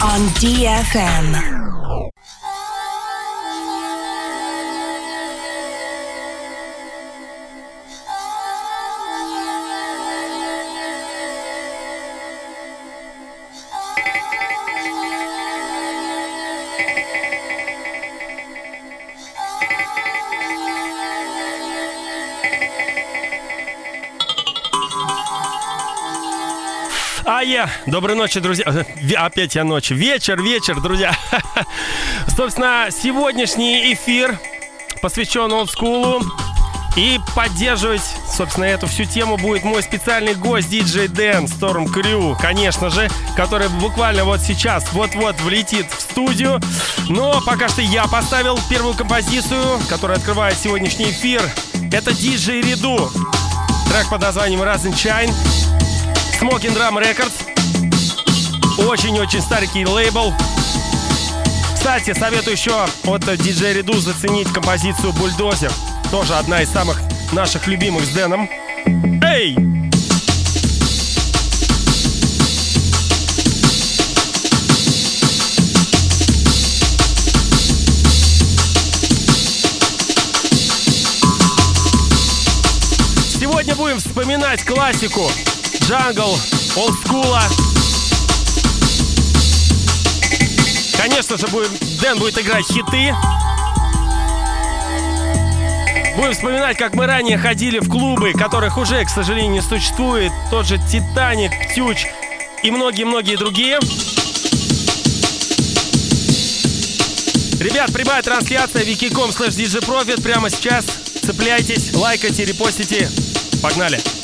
on DFM. А я. Доброй ночи, друзья. Ве- Опять я ночи. Вечер, вечер, друзья. Собственно, сегодняшний эфир посвящен олдскулу. И поддерживать, собственно, эту всю тему будет мой специальный гость, диджей Дэн, Storm Crew, конечно же, который буквально вот сейчас, вот-вот влетит в студию. Но пока что я поставил первую композицию, которая открывает сегодняшний эфир. Это диджей Реду. Трек под названием Rising Shine. Smoking Drum Records. Очень-очень старенький лейбл. Кстати, советую еще от диджея Реду заценить композицию Бульдозер. Тоже одна из самых наших любимых с Дэном. Эй! Сегодня будем вспоминать классику джангл, олдскула. Конечно же, будем, Дэн будет играть хиты. Будем вспоминать, как мы ранее ходили в клубы, которых уже, к сожалению, не существует. Тот же Титаник, Тюч и многие-многие другие. Ребят, прямая трансляция wiki.com slash прямо сейчас. Цепляйтесь, лайкайте, репостите. Погнали!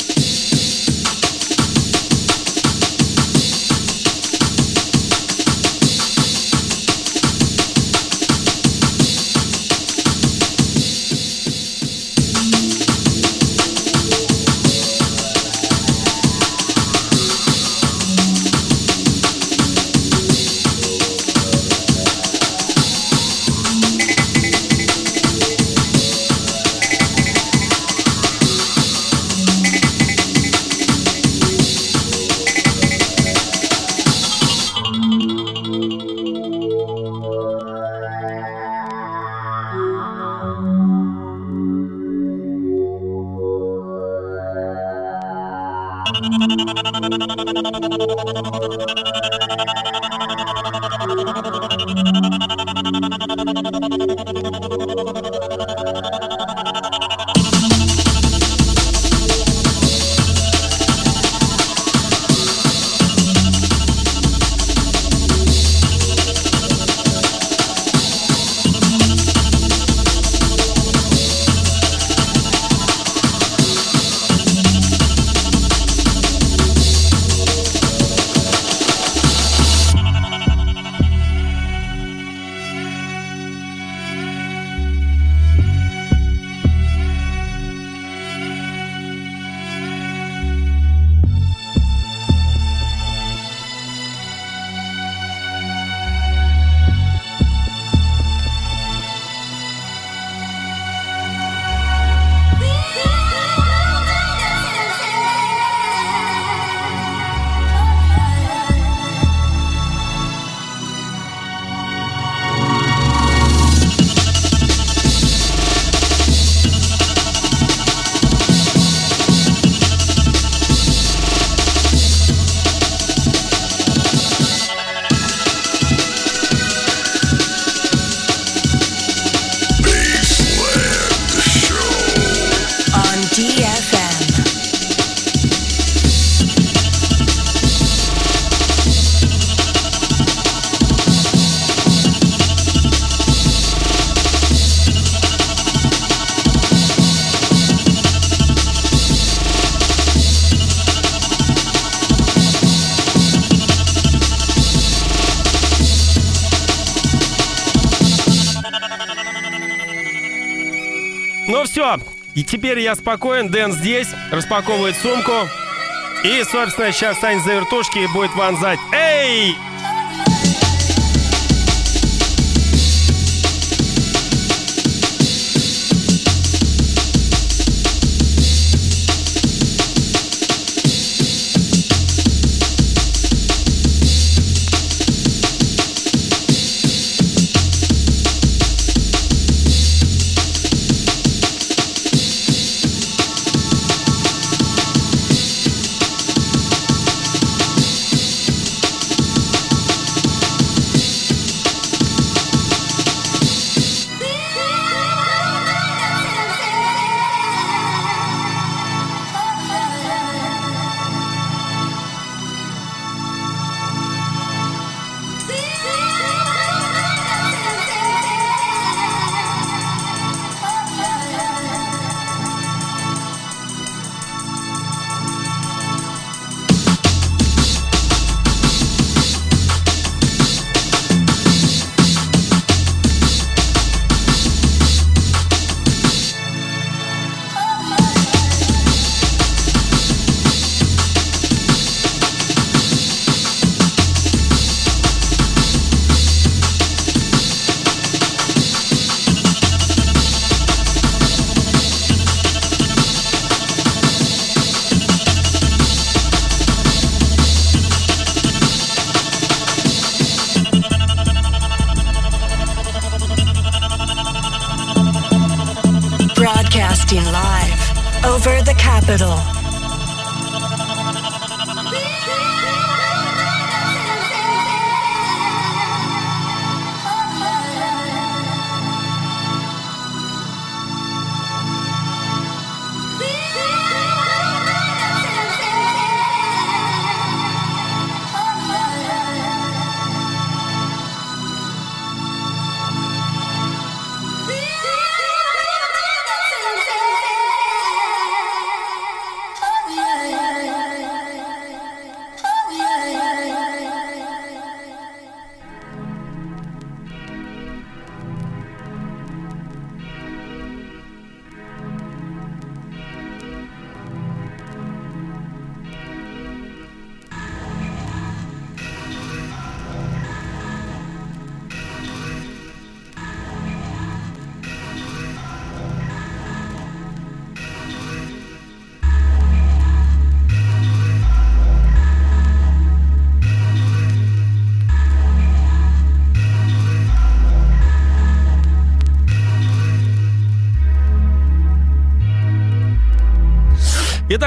Теперь я спокоен, Дэн здесь, распаковывает сумку. И, собственно, сейчас станет за вертушки и будет вонзать. Эй!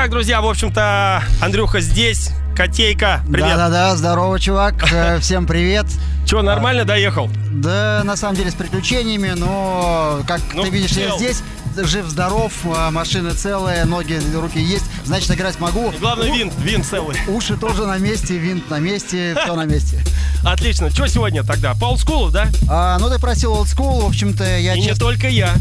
Итак, друзья, в общем-то, Андрюха здесь. Котейка, привет. Да-да-да, здорово, чувак. Э, Всем привет. Че, нормально доехал? Да, на самом деле с приключениями, но как Ну, ты видишь, я здесь жив-здоров, а, машина целая, ноги, руки есть, значит, играть могу. Главное, У- винт, винт целый. Уши тоже на месте, винт на месте, все на месте. Отлично. Что сегодня тогда? По олдскулу, да? А, ну, ты просил school, в общем-то, я, И не чест- только я.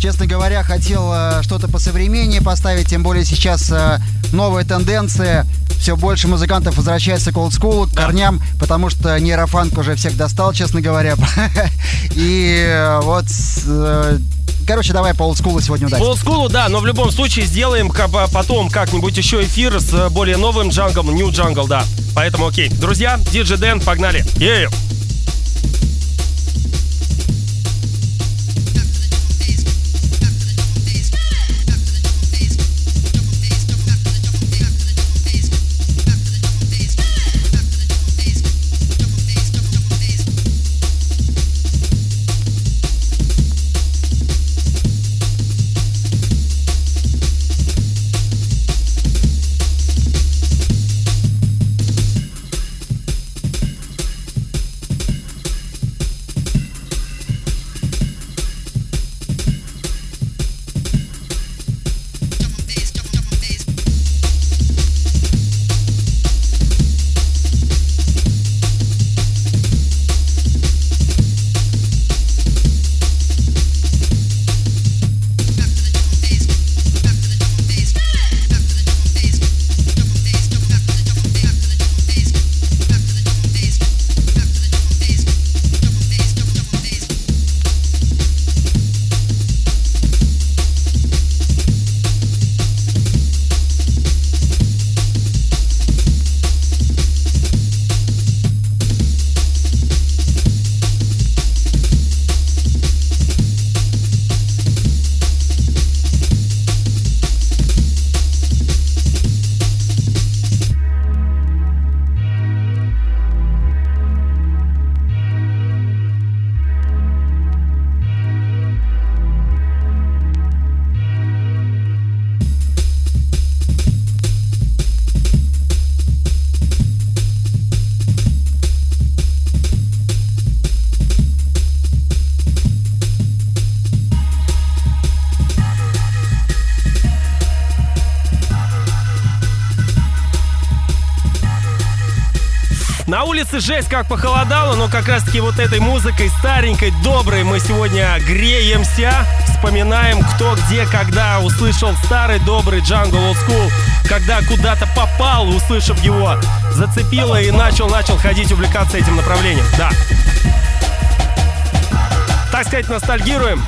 Честно говоря, хотел э, что-то посовременнее поставить, тем более сейчас э, новая тенденция, все больше музыкантов возвращается к олдскулу, к корням, потому что нейрофанк уже всех достал, честно говоря. И э, вот, короче, давай по олдскулу сегодня По удачи. олдскулу, да, но в любом случае сделаем по- потом как-нибудь еще эфир с более новым джанглом, New Jungle, да. Поэтому окей. Друзья, DJ Дэн, погнали. Ею. На улице жесть как похолодало, но как раз таки вот этой музыкой старенькой, доброй мы сегодня греемся, вспоминаем, кто где, когда услышал старый добрый Jungle Old School, когда куда-то попал, услышав его, зацепило и начал, начал ходить, увлекаться этим направлением. Да. Так сказать, ностальгируем.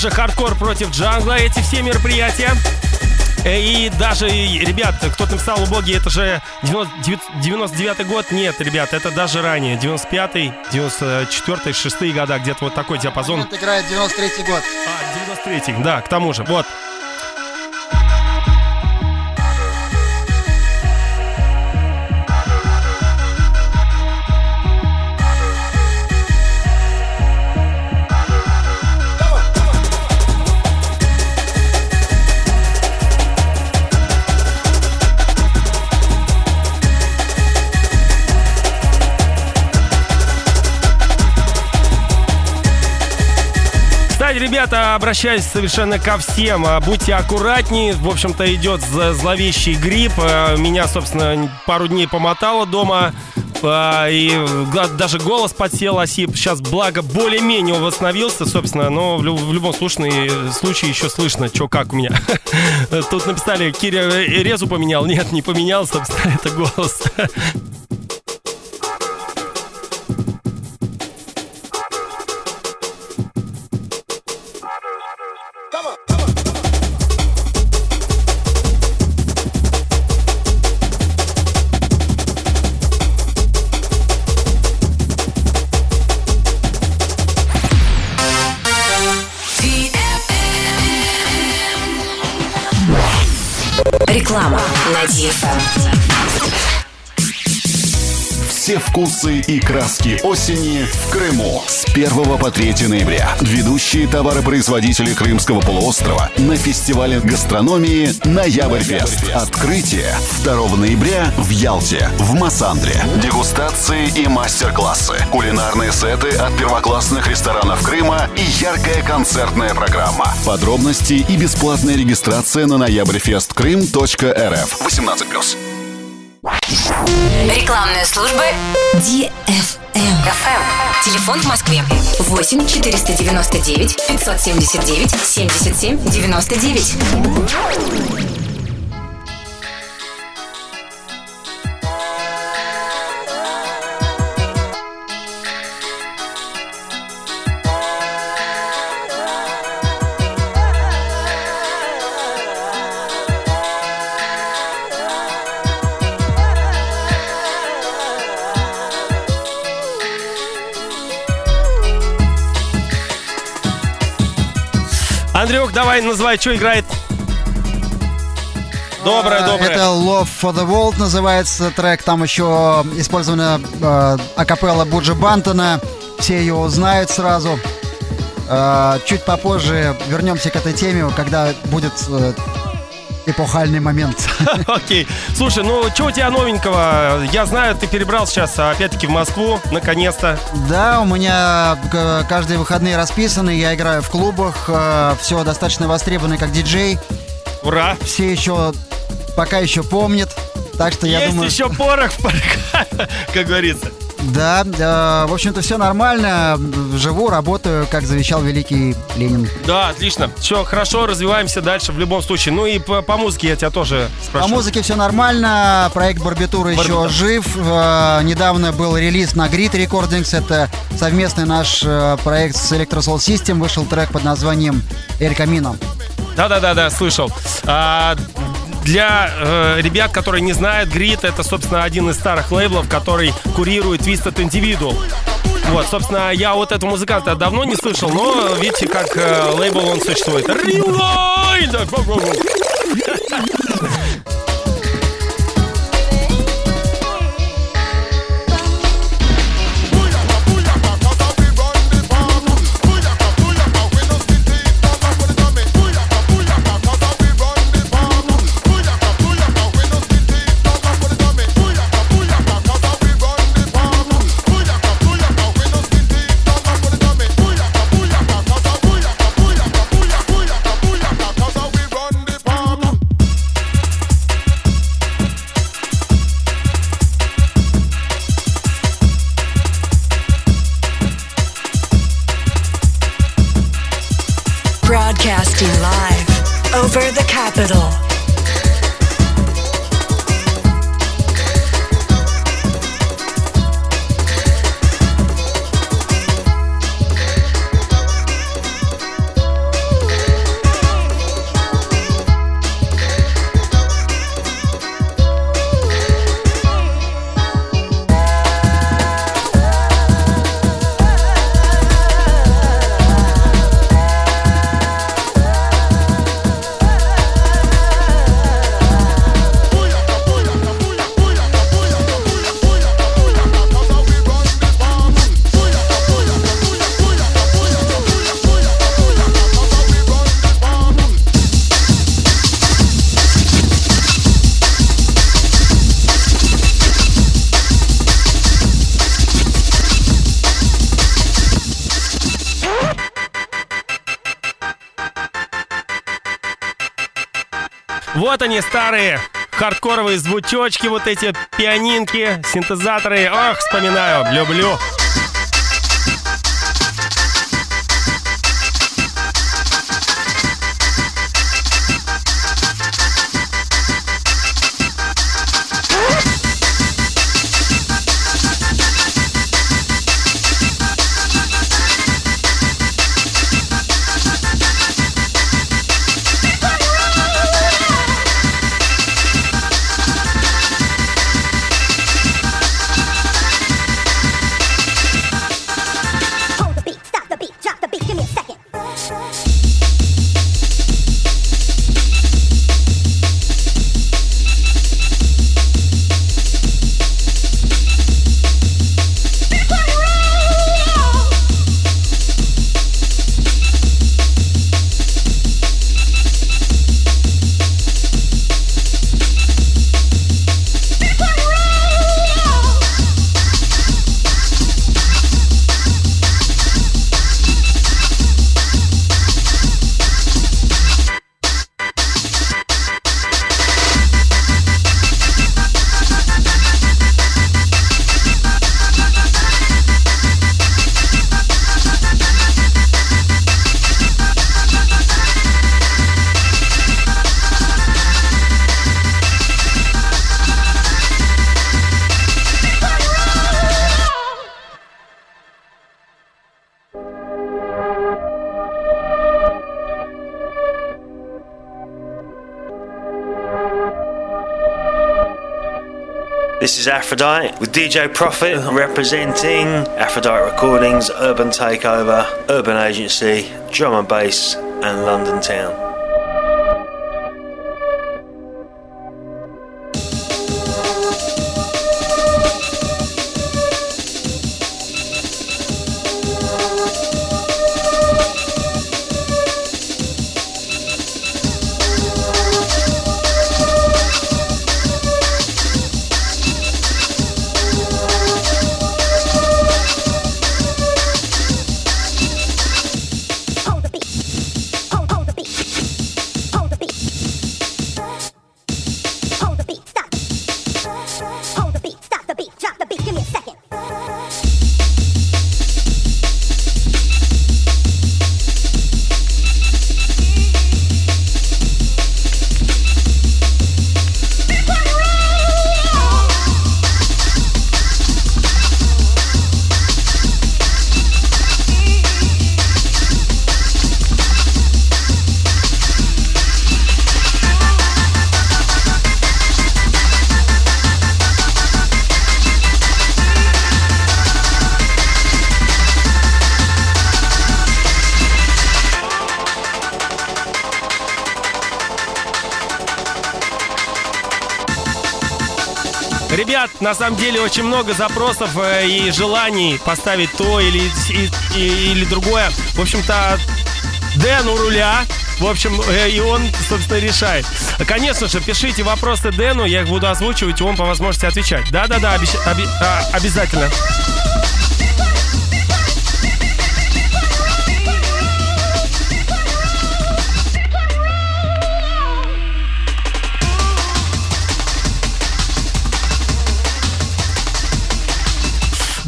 Тоже хардкор против джангла, эти все мероприятия. Э, И даже, ребят, кто-то написал убогий, это же 99 год. Нет, ребят, это даже ранее. 95-й, 94-й, 6 года, где-то вот такой диапазон. Вот играет 93-й год. А, 93-й, да, к тому же. Вот. Ребята, обращаюсь совершенно ко всем. А, Будьте аккуратнее. В общем-то, идет зло- зловещий грипп. А, Меня, собственно, пару дней помотало дома. А, И даже голос подсел осип. Сейчас, благо, более-менее восстановился, собственно. Но в любом случае, случае еще слышно, что как у меня. Тут написали, Киря э, резу поменял. Нет, не поменял, собственно, это голос. Вкусы и краски осени в Крыму с 1 по 3 ноября. Ведущие товаропроизводители Крымского полуострова на фестивале гастрономии «Ноябрьфест». Открытие 2 ноября в Ялте, в Массандре. Дегустации и мастер-классы, кулинарные сеты от первоклассных ресторанов Крыма и яркая концертная программа. Подробности и бесплатная регистрация на ноябрьфесткрым.рф 18+. Рекламная служба DFM. FM. Телефон в Москве 8 499 579 77 99. Давай называй, что играет. Доброе, А, доброе. Это Love for the World называется трек. Там еще использована э, акапелла Буджи Бантона. Все ее узнают сразу. Э, чуть попозже вернемся к этой теме, когда будет э, эпохальный момент. Окей. Слушай, ну что у тебя новенького? Я знаю, ты перебрал сейчас опять-таки в Москву, наконец-то. Да, у меня к- каждые выходные расписаны, я играю в клубах, все достаточно востребовано как диджей. Ура! Все еще, пока еще помнят. Так что я Есть думаю... еще порох в парке, как говорится. Да, э, в общем-то все нормально. Живу, работаю, как завещал великий Ленин. Да, отлично. Все, хорошо, развиваемся дальше в любом случае. Ну и по, по музыке я тебя тоже По спрошу. музыке все нормально. Проект Барбитура еще Барбитура. жив. Э, Недавно был релиз на Grid Recordings. Это совместный наш э, проект с Electro Soul System. Вышел трек под названием Эль Камино. Да-да-да-да, слышал. А, для э, ребят, которые не знают, Grid это, собственно, один из старых лейблов, который курирует Twisted Individual. Вот, собственно, я вот этого музыканта давно не слышал, но видите, как э, лейбл он существует. Вот они, старые хардкоровые звучочки, вот эти пианинки, синтезаторы. Ох, вспоминаю, люблю. Aphrodite with DJ Profit representing Aphrodite Recordings, Urban Takeover, Urban Agency, Drum and Bass, and London Town. На самом деле очень много запросов э, и желаний поставить то или, и- и- или другое. В общем-то, Дэн у руля. В общем, э, и он, собственно, решает. Конечно же, пишите вопросы Дэну, я их буду озвучивать, и он по возможности отвечать. Да-да-да, обещ- оби- а, обязательно.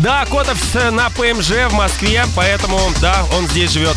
Да, Котов э, на ПМЖ в Москве, поэтому, да, он здесь живет.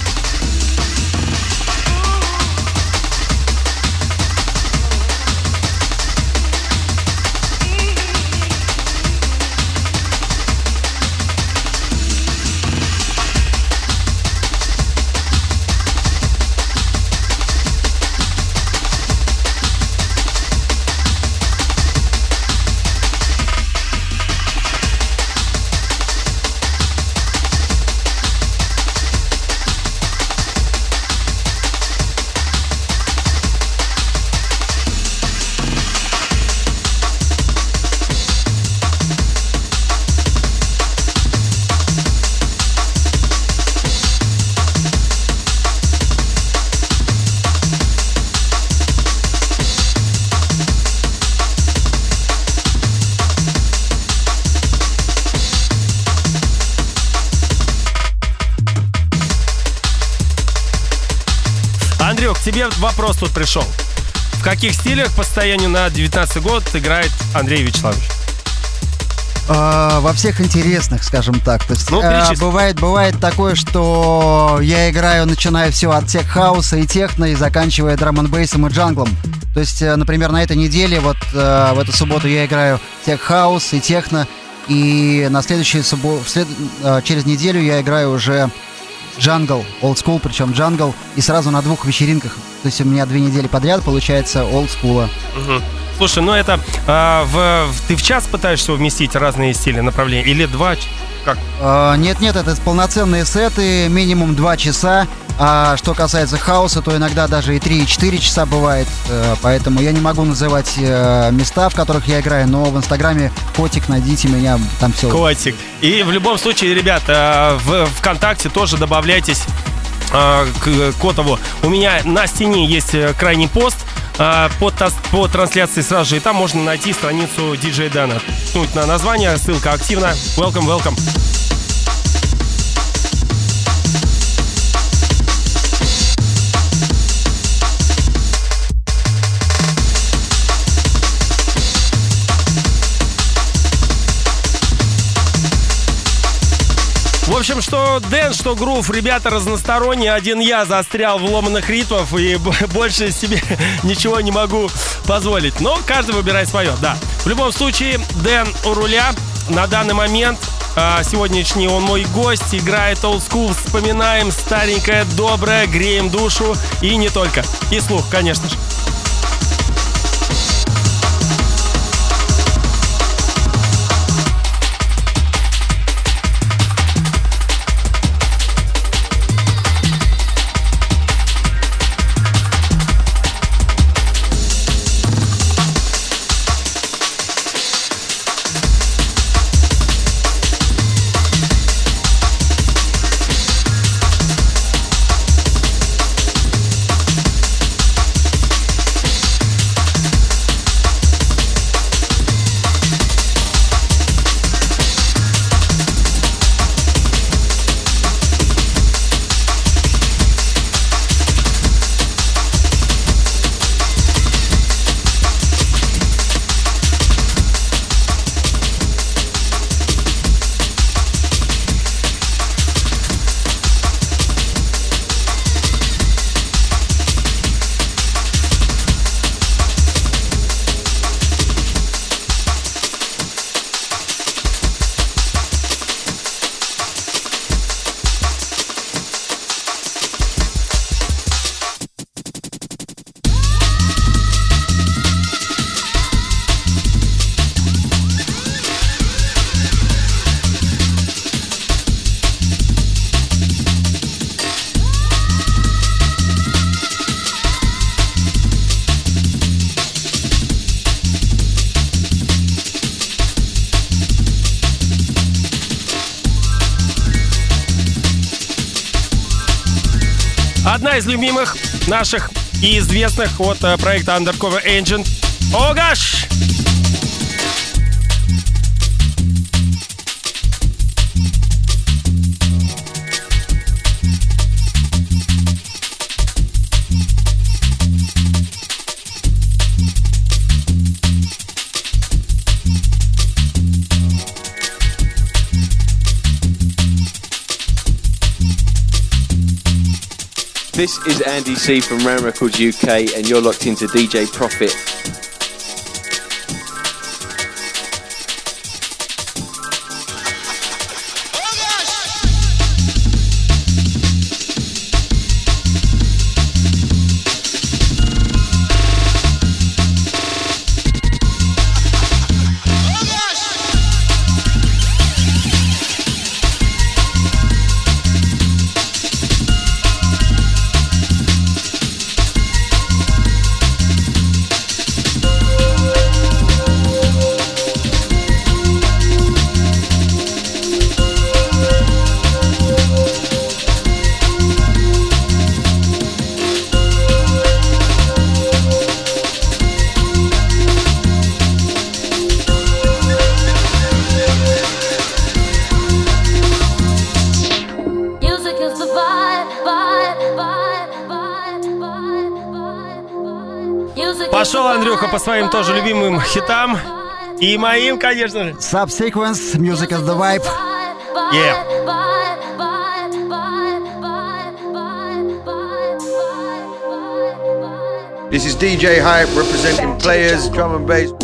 Андрюх, к тебе вопрос тут пришел. В каких стилях по состоянию на 19 год играет Андрей Вячеславович? А, во всех интересных, скажем так. То есть, Ну, а, бывает, бывает такое, что я играю, начиная все от tech house а и техно и заканчивая драм н бейсом и джанглом. То есть, э, например, на этой неделе, вот э, в эту субботу я играю tech house и техно, и на следующую субботу, через неделю я играю уже джангл, school, причем джангл, и сразу на двух вечеринках. То есть у меня две недели подряд получается old school. Слушай, ну это а, в, в- ты в час пытаешься вместить разные стили, направления, или два? Как? А, Нет-нет, это полноценные сеты, минимум 2 часа. А что касается хаоса, то иногда даже и 3, и 4 часа бывает. Э, Поэтому я не могу называть э, места, в которых я играю, но в Инстаграме котик, найдите меня, там все. Котик. И в любом случае, ребят, а, в ВКонтакте тоже добавляйтесь к Котову. У меня на стене есть э, крайний пост по, по трансляции сразу же, и там можно найти страницу DJ Дана. Ткнуть на название, ссылка активна. Welcome, welcome. Общем, что Дэн, что Грув, ребята разносторонние. Один я застрял в ломаных ритмов и больше себе ничего не могу позволить. Но каждый выбирает свое, да. В любом случае, Дэн у руля. На данный момент а, сегодняшний он мой гость, играет old school, вспоминаем старенькое, доброе, греем душу и не только. И слух, конечно же. Любимых наших и известных от э, проекта Undercover Agent. Огаш! This is Andy C from Ram Records UK, and you're locked into DJ Profit. хитам. И моим, конечно же. Subsequence, Music is the Vibe. Yeah. This is DJ Hype representing players, drum and bass.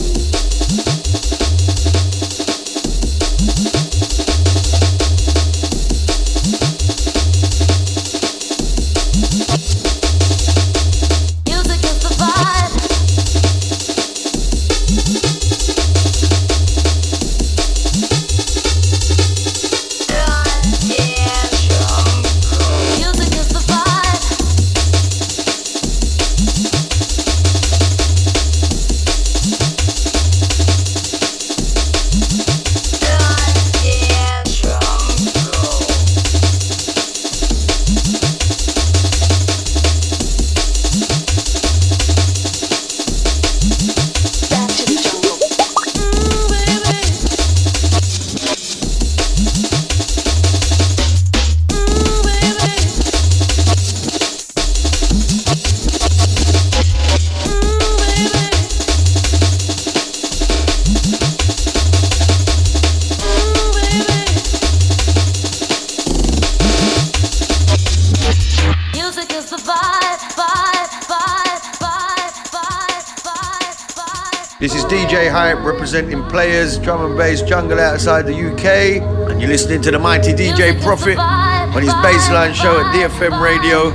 Representing players, drum and bass, jungle outside the UK. And you're listening to the mighty DJ Profit on his baseline show at DFM Radio,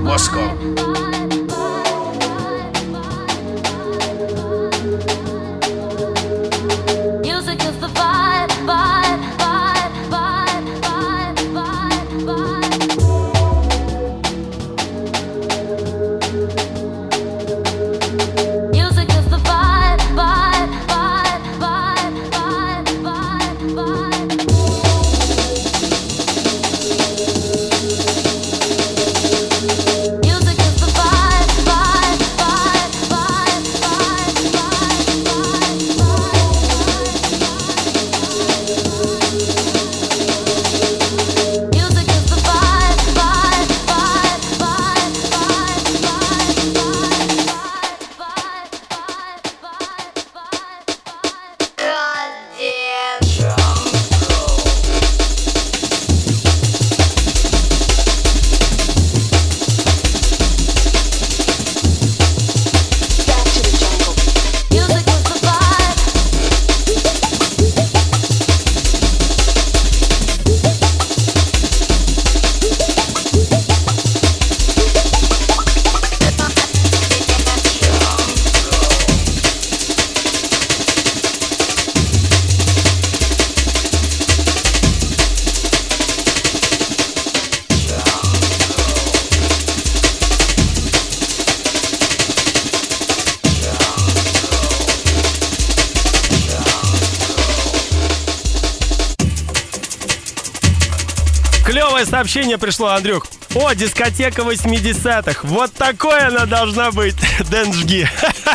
Moscow. Сообщение пришло, Андрюх. О, дискотека 80-х. Вот такой она должна быть. Дэн жги.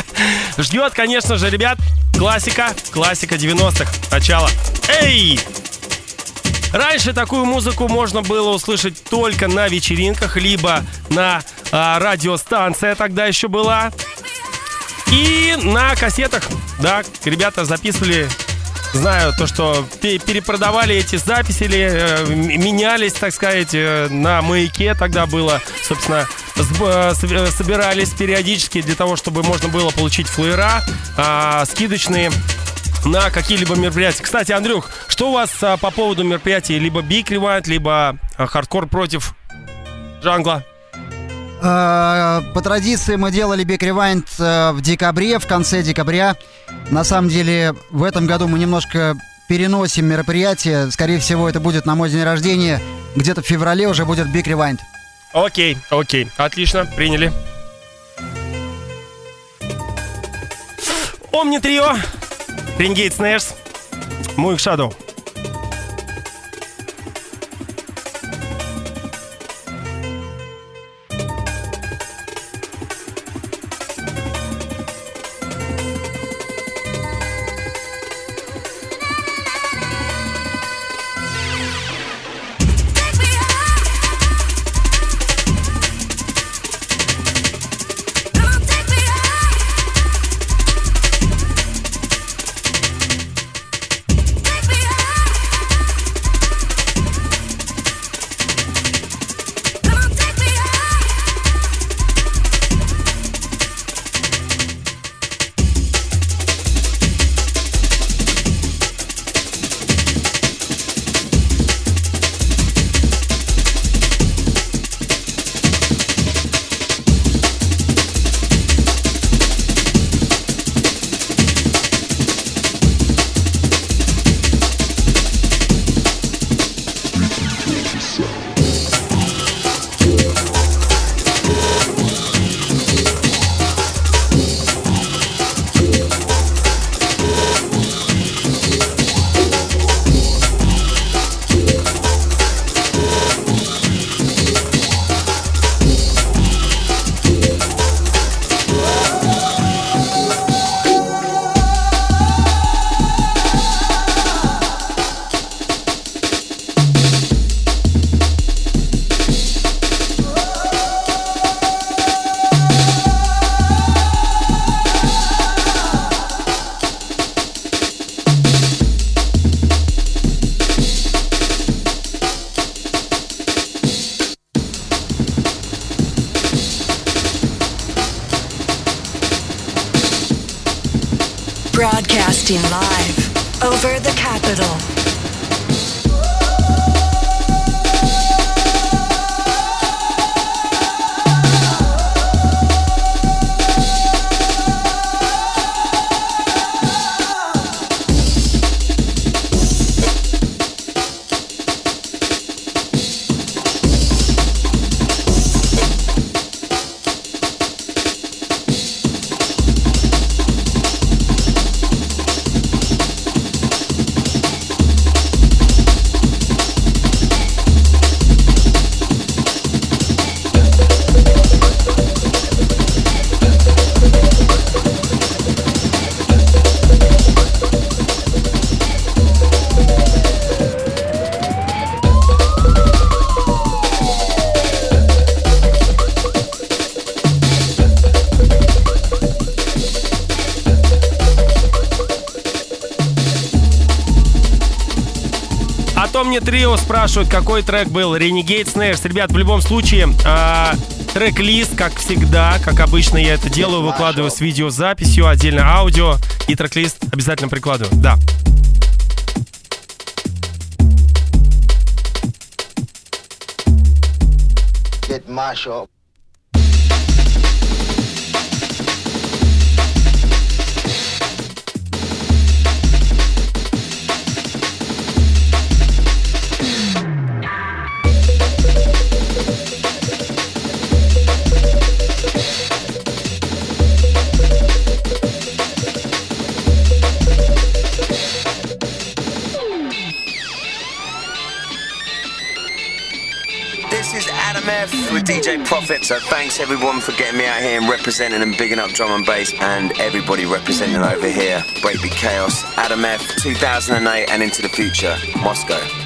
Ждет, конечно же, ребят, классика, классика 90-х. Начало. Эй! Раньше такую музыку можно было услышать только на вечеринках, либо на а, радиостанция тогда еще была. И на кассетах, да, ребята записывали знаю то, что перепродавали эти записи, или э, менялись, так сказать, э, на маяке тогда было, собственно, э, собирались периодически для того, чтобы можно было получить флеера а, скидочные на какие-либо мероприятия. Кстати, Андрюх, что у вас а, по поводу мероприятий? Либо Big Rewind, либо а, хардкор против джангла? А, по традиции мы делали Big Rewind э, в декабре, в конце декабря. На самом деле в этом году мы немножко переносим мероприятие. Скорее всего, это будет на мой день рождения. Где-то в феврале уже будет Big Rewind. Окей, окей. Отлично, приняли. Омни Трио, Рингейт Снэрс, Муик Шадоу. Спрашивают, какой трек был. Renegade Snares. Ребят, в любом случае, э, трек-лист, как всегда, как обычно я это делаю, выкладываю с видеозаписью, отдельно аудио и трек-лист обязательно прикладываю. Да. Get Marshall. Adam with DJ Profit. So thanks everyone for getting me out here and representing and bigging up drum and bass, and everybody representing over here. Breakbeat Chaos, Adam F, 2008 and into the future, Moscow.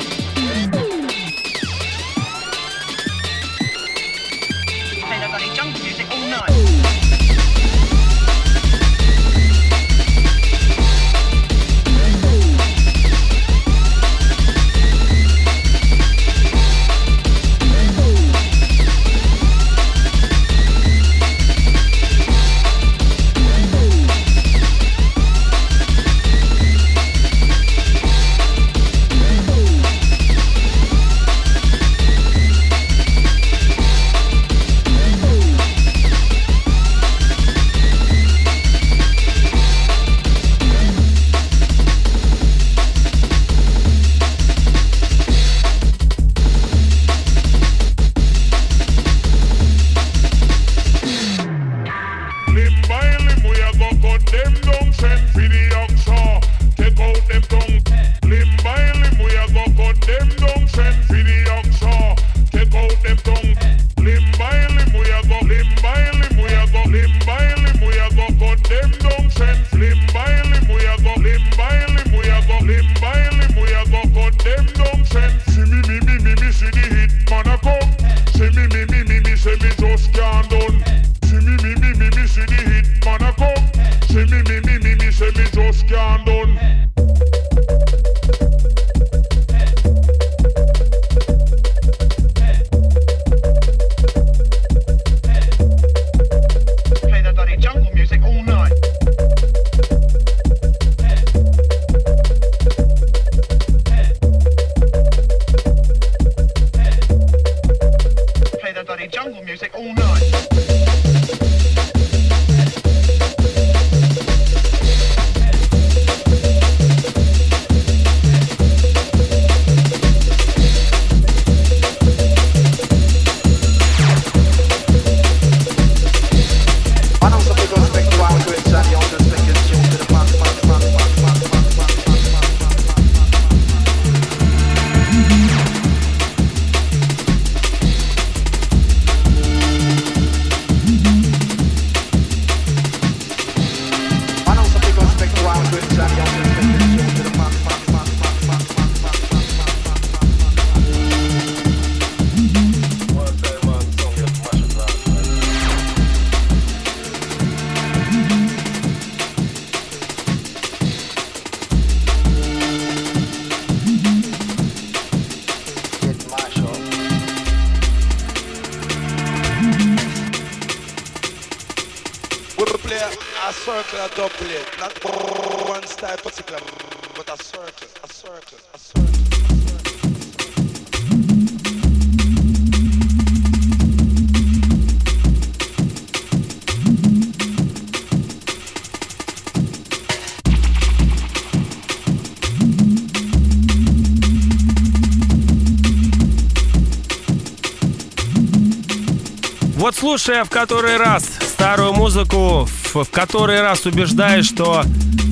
Вот слушая в который раз старую музыку, в, который раз убеждаешь, что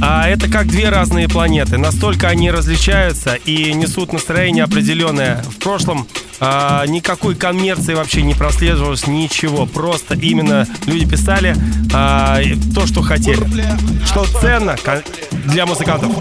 а, это как две разные планеты. Настолько они различаются и несут настроение определенное. В прошлом а, никакой коммерции вообще не прослеживалось, ничего. Просто именно люди писали а, то, что хотели. Что ценно для музыкантов.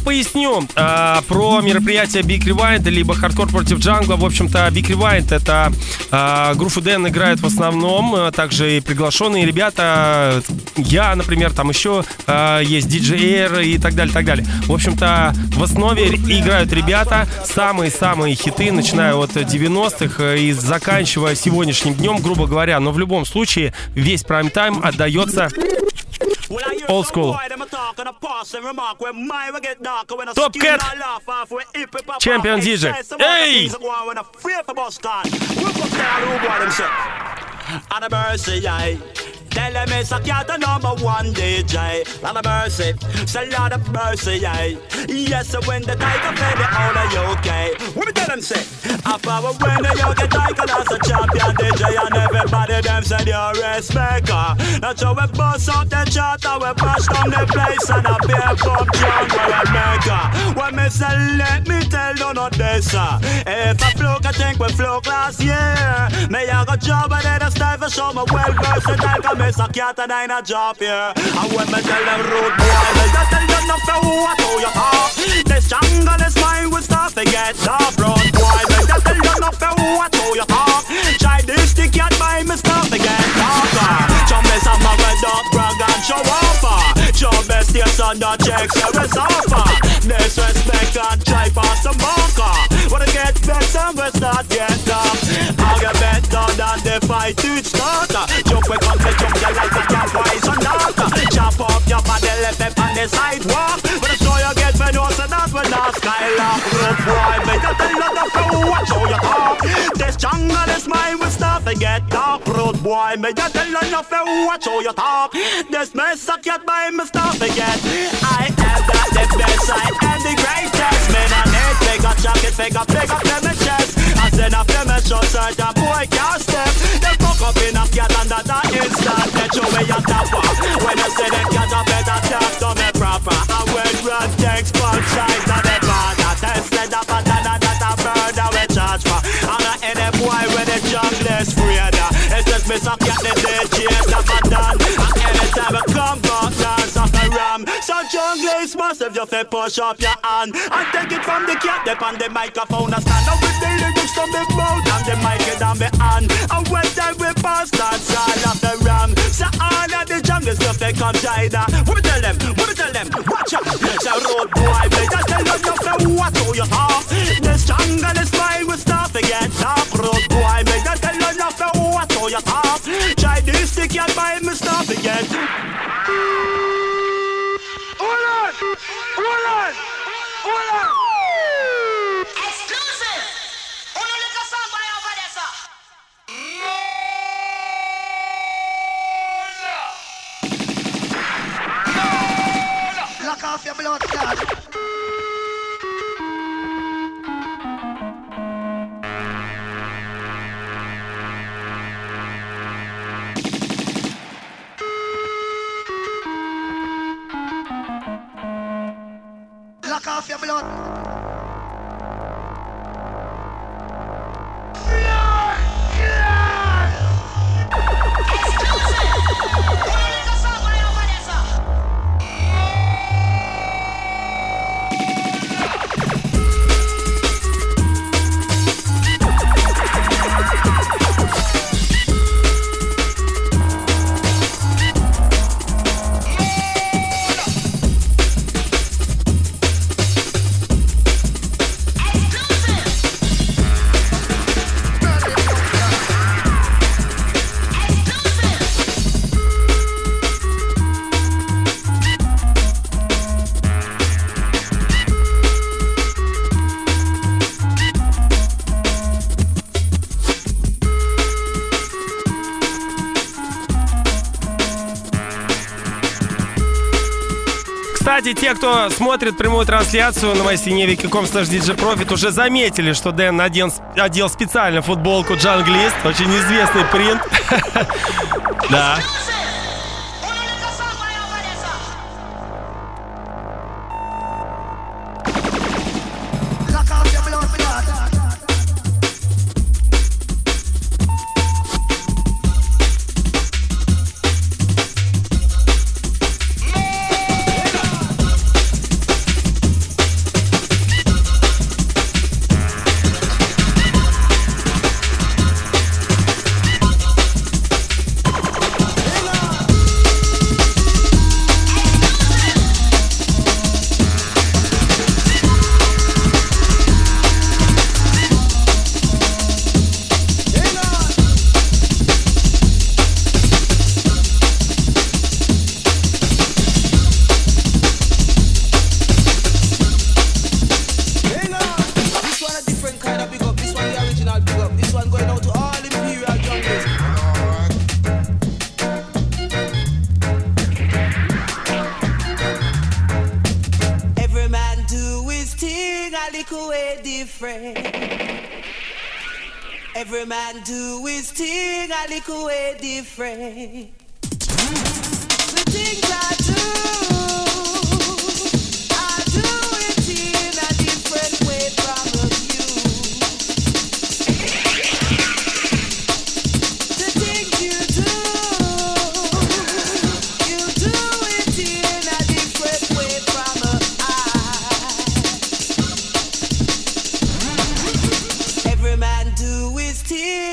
Поясню а, про мероприятие Big Rewind, либо Хардкор против Джангла. В общем-то, Big Rewind — это а, группа Дэн играет в основном, а также и приглашенные ребята. Я, например, там еще а, есть DJ Air и так далее, так далее. В общем-то, в основе играют ребята самые-самые хиты, начиная от 90-х и заканчивая сегодняшним днем, грубо говоря. Но в любом случае, весь прайм-тайм отдается Old school. and remark when my we get darker when I Top Cat. Champion DJ Hey! when I fear for Boston Whip up there who boy And a mercy aye. Tell them it's a cat the number one DJ. Lot of mercy, say lot of mercy, yeah. Yes, so when the tiger play the all of UK. What me tell them say? I power when the young get tiger as a champion DJ and everybody them say you're a respecter. That's how we bust up the chart and we bash down the place and a beer pump John where her. When me say let me tell you not this uh. If I float I think we float last year. Me I got job and then I style for show me well versatile me a cat and I a job here And when me tell them road boy Me just tell you nothing who I told you talk This jungle is mine we start to get tough road boy Me just tell you nothing who I told you talk Try this the cat by me start to get tougher Jump is a man with dog brag and show off Job best yes on the checks every offer Disrespect and try pass the bunker Wanna get better we start get up. I'll get better than the fight to start Jump jump you like a cat and not Chop up your on the sidewalk. But I you get that boy just tell you the watch how you talk. This jungle is mine we Road boy you you talk. This mess a cat by me start I am that the best I am the greatest. Man I bigger jacket bigger bigger my chest. I said after me show certain boy can't step. They fuck up in a cat and that instant Get you way on top of When I say they cat a better talk to me proper. And when run takes both sides of the border Tested up and that that a murder we charge for. And I any boy with the jungle is afraid It's just me suck at the DJ never done. And anytime I come back dance off the ram. So jungle is massive you fi push up your hand. And take it from the cat up on the microphone And stand up with the lyrics from China. What me tell them, what me tell them, watch out. So road boy, me just tell you nothing what do you talk Кстати, те, кто смотрит прямую трансляцию на mystinevik.com DJ Profit, уже заметили, что Дэн надел, одел специально футболку Джанглист. Очень известный принт. Да.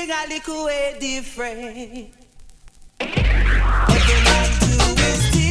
Thing a little way different. Every man do his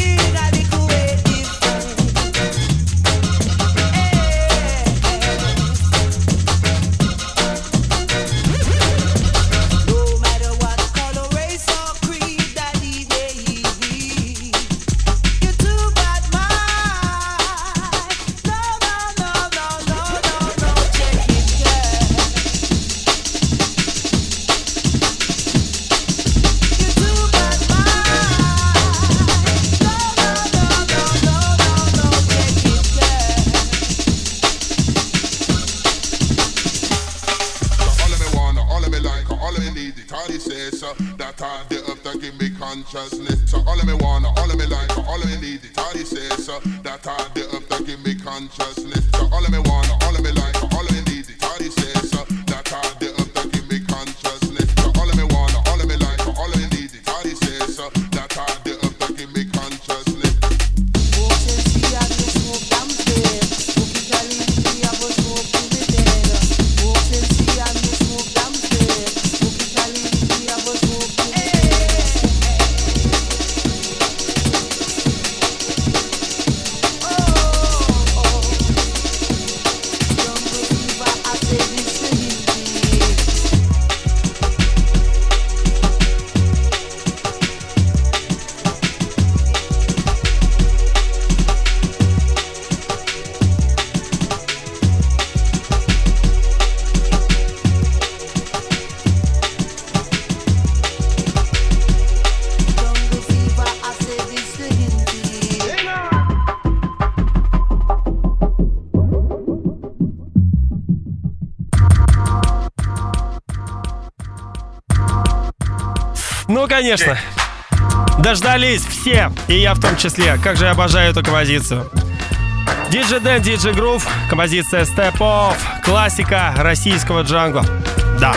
Ну, конечно. Дождались все, и я в том числе. Как же я обожаю эту композицию. Диджи Дэн, Диджи Грув, композиция Step Off, классика российского джангла. Да.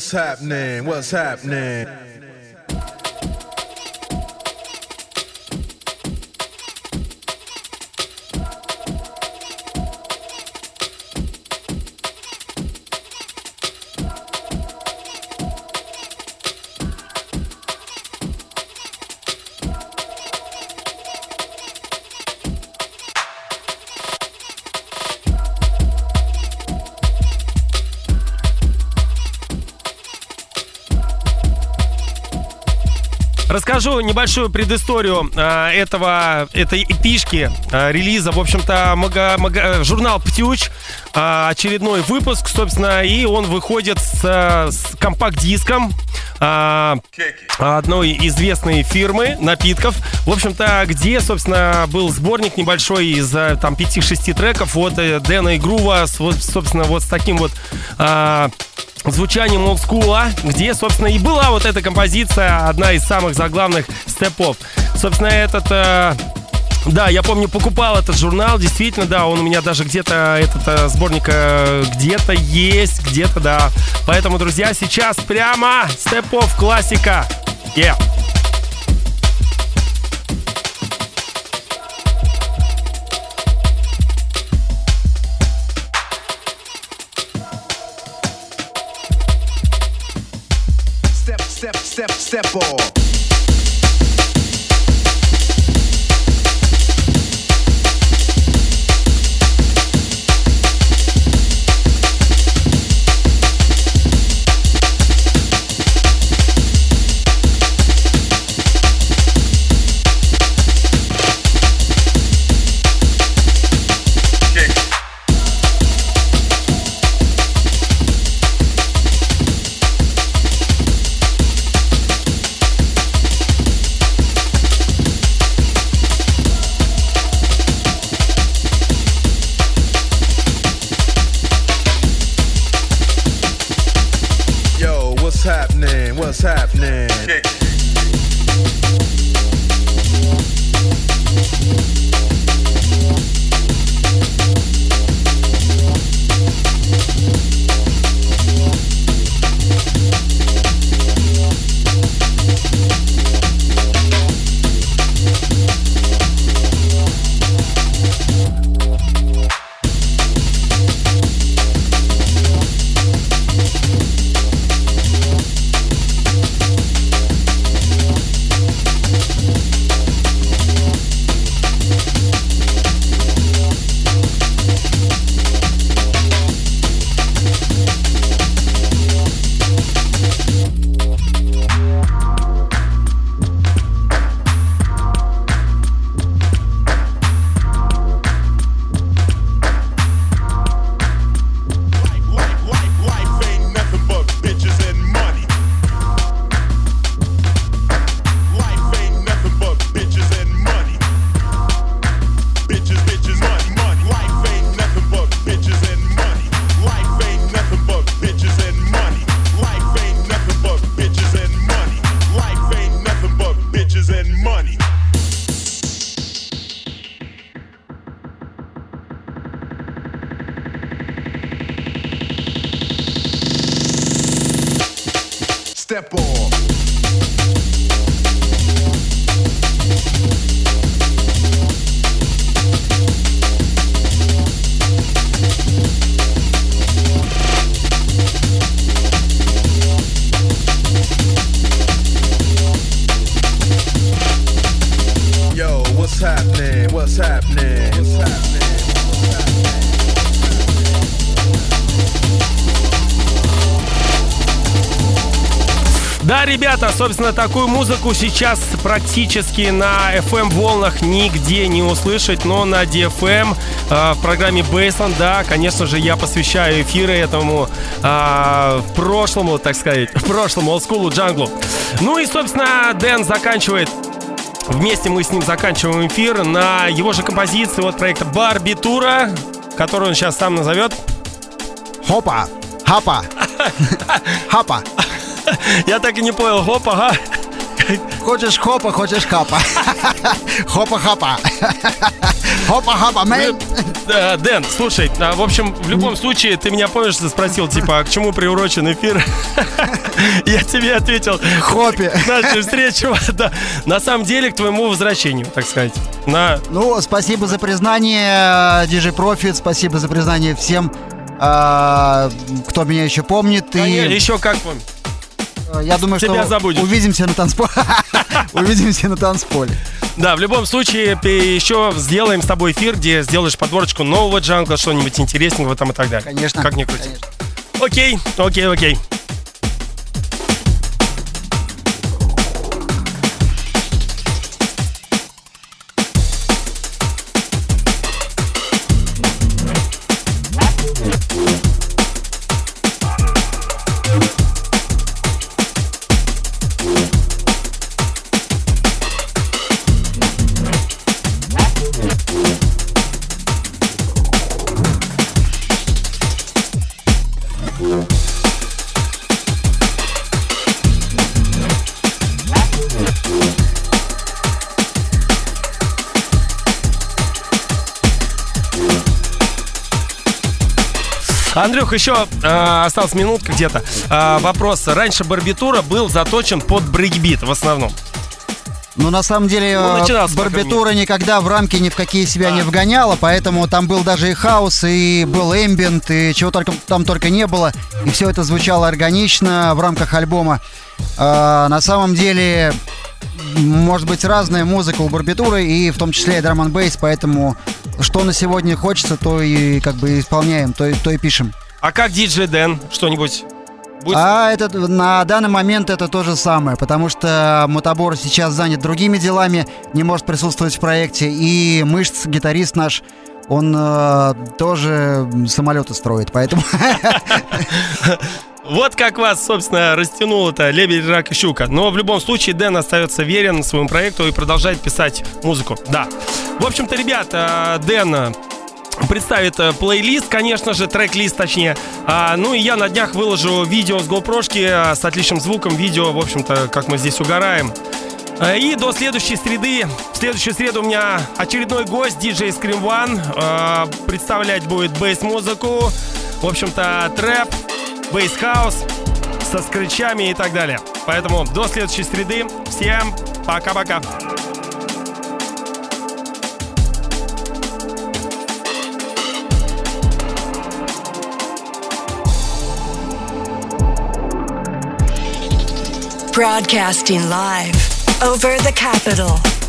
What's happening? What's happening? Расскажу небольшую предысторию э, этого, этой эпишки э, релиза. В общем-то, мага- мага- журнал «Птюч», э, очередной выпуск, собственно, и он выходит с, э, с компакт-диском э, одной известной фирмы напитков. В общем-то, где, собственно, был сборник небольшой из э, там 5-6 треков от э, Дэна и Грува, с, вот, собственно, вот с таким вот э, звучанием олдскула, где, собственно, и была вот эта композиция, одна из самых заглавных степов. Собственно, этот э, Да, я помню, покупал этот журнал, действительно, да, он у меня даже где-то, этот э, сборник э, где-то есть, где-то, да. Поэтому, друзья, сейчас прямо Off классика. Yeah. Step, step, step, step off. Да, ребята, собственно, такую музыку сейчас практически на FM волнах нигде не услышать, но на DFM э, в программе Baseline, да, конечно же, я посвящаю эфиры этому э, прошлому, так сказать, прошлому олдскулу джанглу. Ну и, собственно, Дэн заканчивает Вместе мы с ним заканчиваем эфир на его же композиции от проекта Барбитура, которую он сейчас сам назовет. Хопа, хапа, хапа. Я так и не понял, хопа, ага. Хочешь хопа, хочешь хапа. Хопа-хапа. Хопа-хапа, мэн. Дэн, слушай, а, в общем, в любом случае, ты меня помнишь, ты спросил, типа, а к чему приурочен эфир? Я тебе ответил. Хопе. К нашей встрече, да. На самом деле, к твоему возвращению, так сказать. На... Ну, спасибо за признание, DJ Profit, спасибо за признание всем, а, кто меня еще помнит. Конечно, И еще как помню. Э, я думаю, Тебя что забудешь. увидимся на танцполе. Увидимся на танцполе. Да, в любом случае, еще сделаем с тобой эфир, где сделаешь подборочку нового джангла, что-нибудь интересненького там и так далее. Конечно. Как ни крути. Окей, окей, окей. Андрюх, еще э, осталась минутка где-то. Э, вопрос. Раньше барбитура был заточен под брейкбит в основном. Ну, на самом деле, Ну, э, барбитура никогда в рамки ни в какие себя не вгоняла, поэтому там был даже и хаус, и был эмбиент, и чего только там только не было. И все это звучало органично в рамках альбома. А, на самом деле, может быть разная музыка у барбитуры, и в том числе и drum bass, поэтому что на сегодня хочется, то и как бы исполняем, то и, то и пишем. А как диджей Дэн? Что-нибудь? Будет? А это на данный момент это то же самое, потому что Мотобор сейчас занят другими делами, не может присутствовать в проекте, и мышц, гитарист наш, он э, тоже самолеты строит, поэтому Вот как вас, собственно, растянул-то лебедь, рак и щука. Но в любом случае Дэн остается верен своему проекту и продолжает писать музыку. Да. В общем-то, ребята, Дэн э, представит э, плейлист, конечно же, трек-лист точнее. А, ну и я на днях выложу видео с GoPro э, с отличным звуком, видео, в общем-то, как мы здесь угораем. Э, И до следующей среды, в следующую среду у меня очередной гость, диджей Scream One. Представлять будет bass-музыку, в общем-то, трэп, bass house со скретчами и так далее. Поэтому до следующей среды. Всем пока-пока. Broadcasting live over the capital.